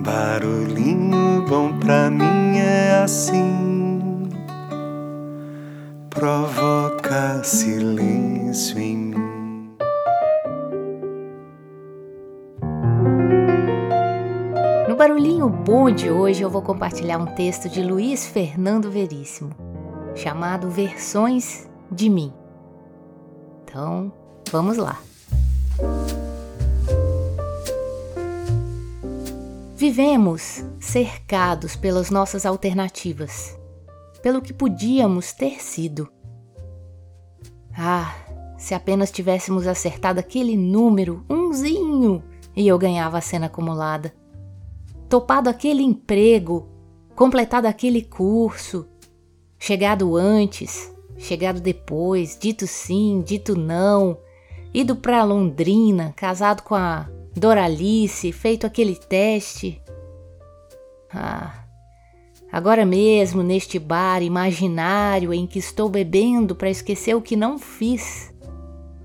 Barulhinho bom pra mim é assim, provoca silêncio em mim. No Barulhinho Bom de hoje eu vou compartilhar um texto de Luiz Fernando Veríssimo, chamado Versões de Mim. Então, vamos lá. Vivemos cercados pelas nossas alternativas, pelo que podíamos ter sido. Ah, se apenas tivéssemos acertado aquele número, umzinho, e eu ganhava a cena acumulada. Topado aquele emprego, completado aquele curso, chegado antes, chegado depois, dito sim, dito não, ido para Londrina, casado com a Doralice, feito aquele teste. Ah, agora mesmo neste bar imaginário em que estou bebendo para esquecer o que não fiz.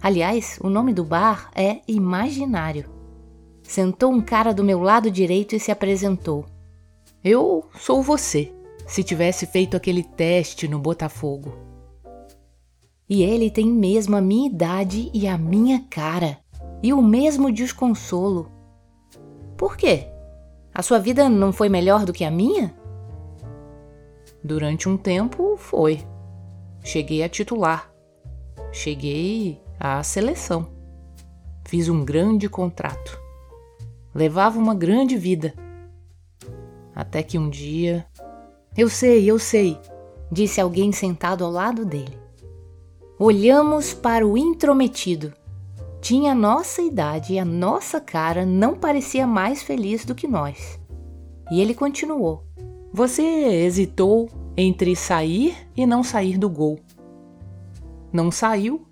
Aliás, o nome do bar é Imaginário. Sentou um cara do meu lado direito e se apresentou. Eu sou você, se tivesse feito aquele teste no Botafogo. E ele tem mesmo a minha idade e a minha cara e o mesmo desconsolo. Por quê? A sua vida não foi melhor do que a minha? Durante um tempo foi. Cheguei a titular. Cheguei à seleção. Fiz um grande contrato. Levava uma grande vida. Até que um dia. Eu sei, eu sei, disse alguém sentado ao lado dele. Olhamos para o intrometido tinha a nossa idade e a nossa cara não parecia mais feliz do que nós. E ele continuou: Você hesitou entre sair e não sair do gol. Não saiu,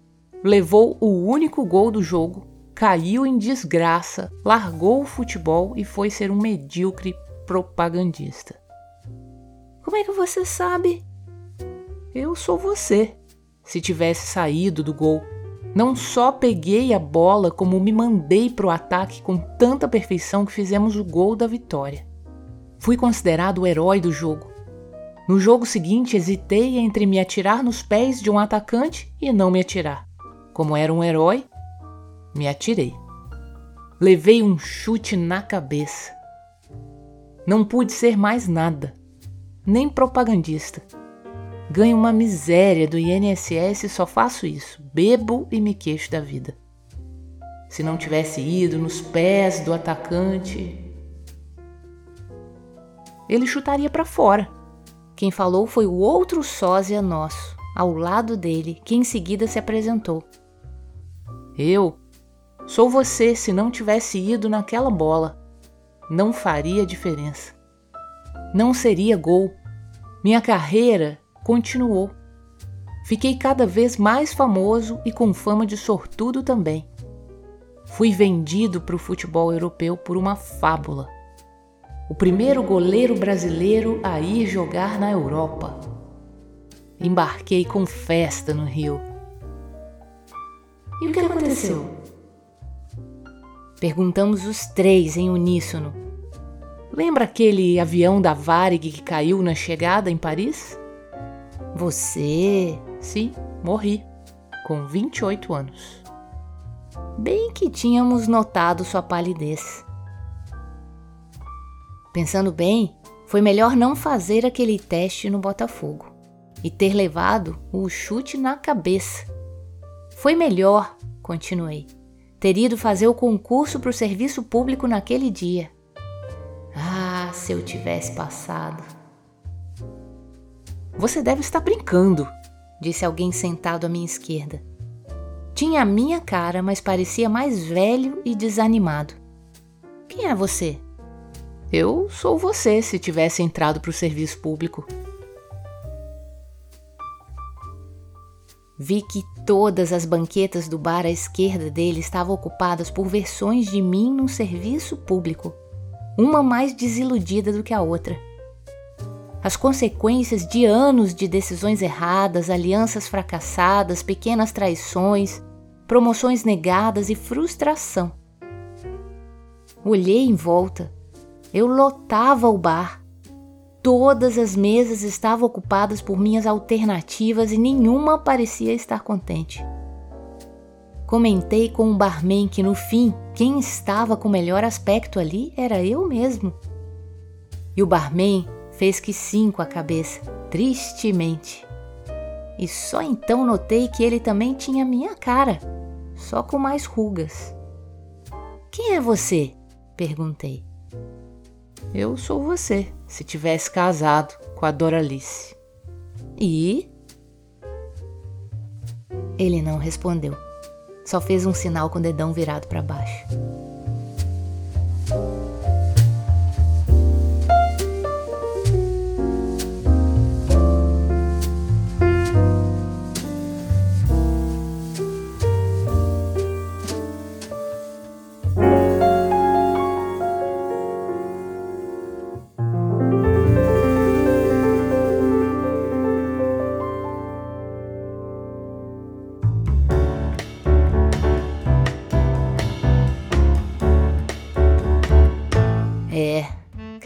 levou o único gol do jogo, caiu em desgraça, largou o futebol e foi ser um medíocre propagandista. Como é que você sabe? Eu sou você. Se tivesse saído do gol, não só peguei a bola, como me mandei para o ataque com tanta perfeição que fizemos o gol da vitória. Fui considerado o herói do jogo. No jogo seguinte, hesitei entre me atirar nos pés de um atacante e não me atirar. Como era um herói, me atirei. Levei um chute na cabeça. Não pude ser mais nada, nem propagandista. Ganho uma miséria do INSS e só faço isso. Bebo e me queixo da vida. Se não tivesse ido nos pés do atacante, ele chutaria para fora. Quem falou foi o outro sósia nosso, ao lado dele, que em seguida se apresentou. Eu sou você se não tivesse ido naquela bola. Não faria diferença. Não seria gol. Minha carreira continuou. Fiquei cada vez mais famoso e com fama de sortudo também. Fui vendido para o futebol europeu por uma fábula. O primeiro goleiro brasileiro a ir jogar na Europa. Embarquei com festa no Rio. E o que aconteceu? Perguntamos os três em uníssono. Lembra aquele avião da Varig que caiu na chegada em Paris? Você, sim, morri, com 28 anos. Bem que tínhamos notado sua palidez. Pensando bem, foi melhor não fazer aquele teste no Botafogo e ter levado o chute na cabeça. Foi melhor, continuei, ter ido fazer o concurso para o serviço público naquele dia. Ah, se eu tivesse passado! Você deve estar brincando, disse alguém sentado à minha esquerda. Tinha a minha cara, mas parecia mais velho e desanimado. Quem é você? Eu sou você se tivesse entrado para o serviço público. Vi que todas as banquetas do bar à esquerda dele estavam ocupadas por versões de mim no serviço público, uma mais desiludida do que a outra as consequências de anos de decisões erradas, alianças fracassadas, pequenas traições, promoções negadas e frustração. Olhei em volta. Eu lotava o bar. Todas as mesas estavam ocupadas por minhas alternativas e nenhuma parecia estar contente. Comentei com o barman que no fim quem estava com melhor aspecto ali era eu mesmo. E o barman fez que sim com a cabeça, tristemente. E só então notei que ele também tinha minha cara, só com mais rugas. Quem é você? perguntei. Eu sou você, se tivesse casado com a Doralice. E? Ele não respondeu. Só fez um sinal com o dedão virado para baixo.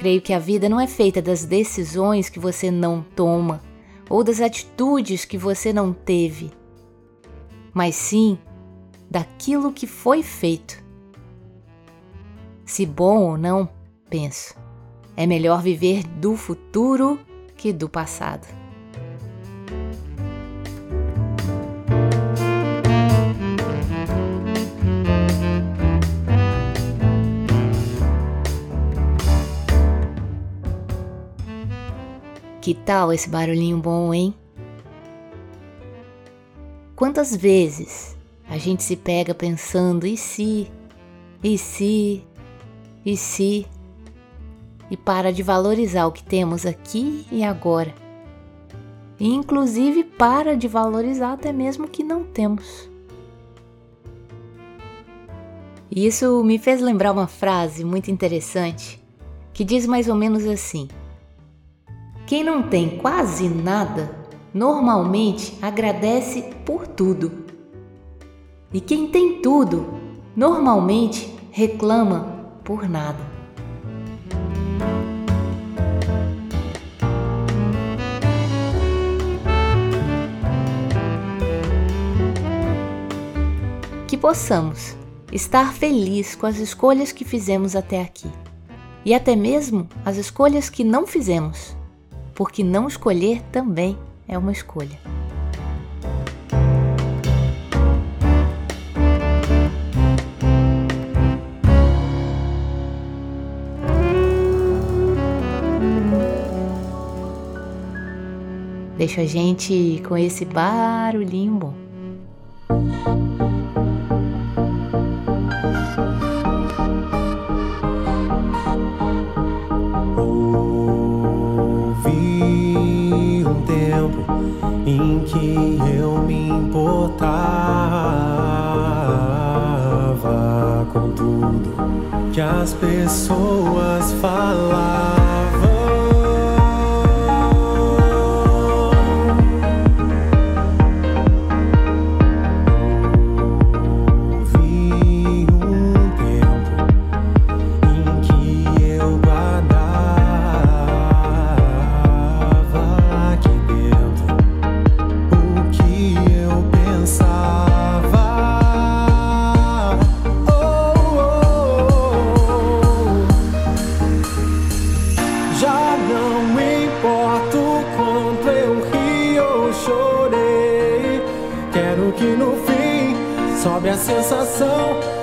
Creio que a vida não é feita das decisões que você não toma ou das atitudes que você não teve, mas sim daquilo que foi feito. Se bom ou não, penso, é melhor viver do futuro que do passado. Que tal esse barulhinho bom, hein? Quantas vezes a gente se pega pensando e se, e se, e se, e para de valorizar o que temos aqui e agora. E inclusive para de valorizar até mesmo o que não temos. E isso me fez lembrar uma frase muito interessante que diz mais ou menos assim: quem não tem quase nada, normalmente agradece por tudo. E quem tem tudo, normalmente reclama por nada. Que possamos estar feliz com as escolhas que fizemos até aqui e até mesmo as escolhas que não fizemos porque não escolher também é uma escolha. Deixa a gente com esse barulhinho bom. Em que eu me importava com tudo que as pessoas falavam. A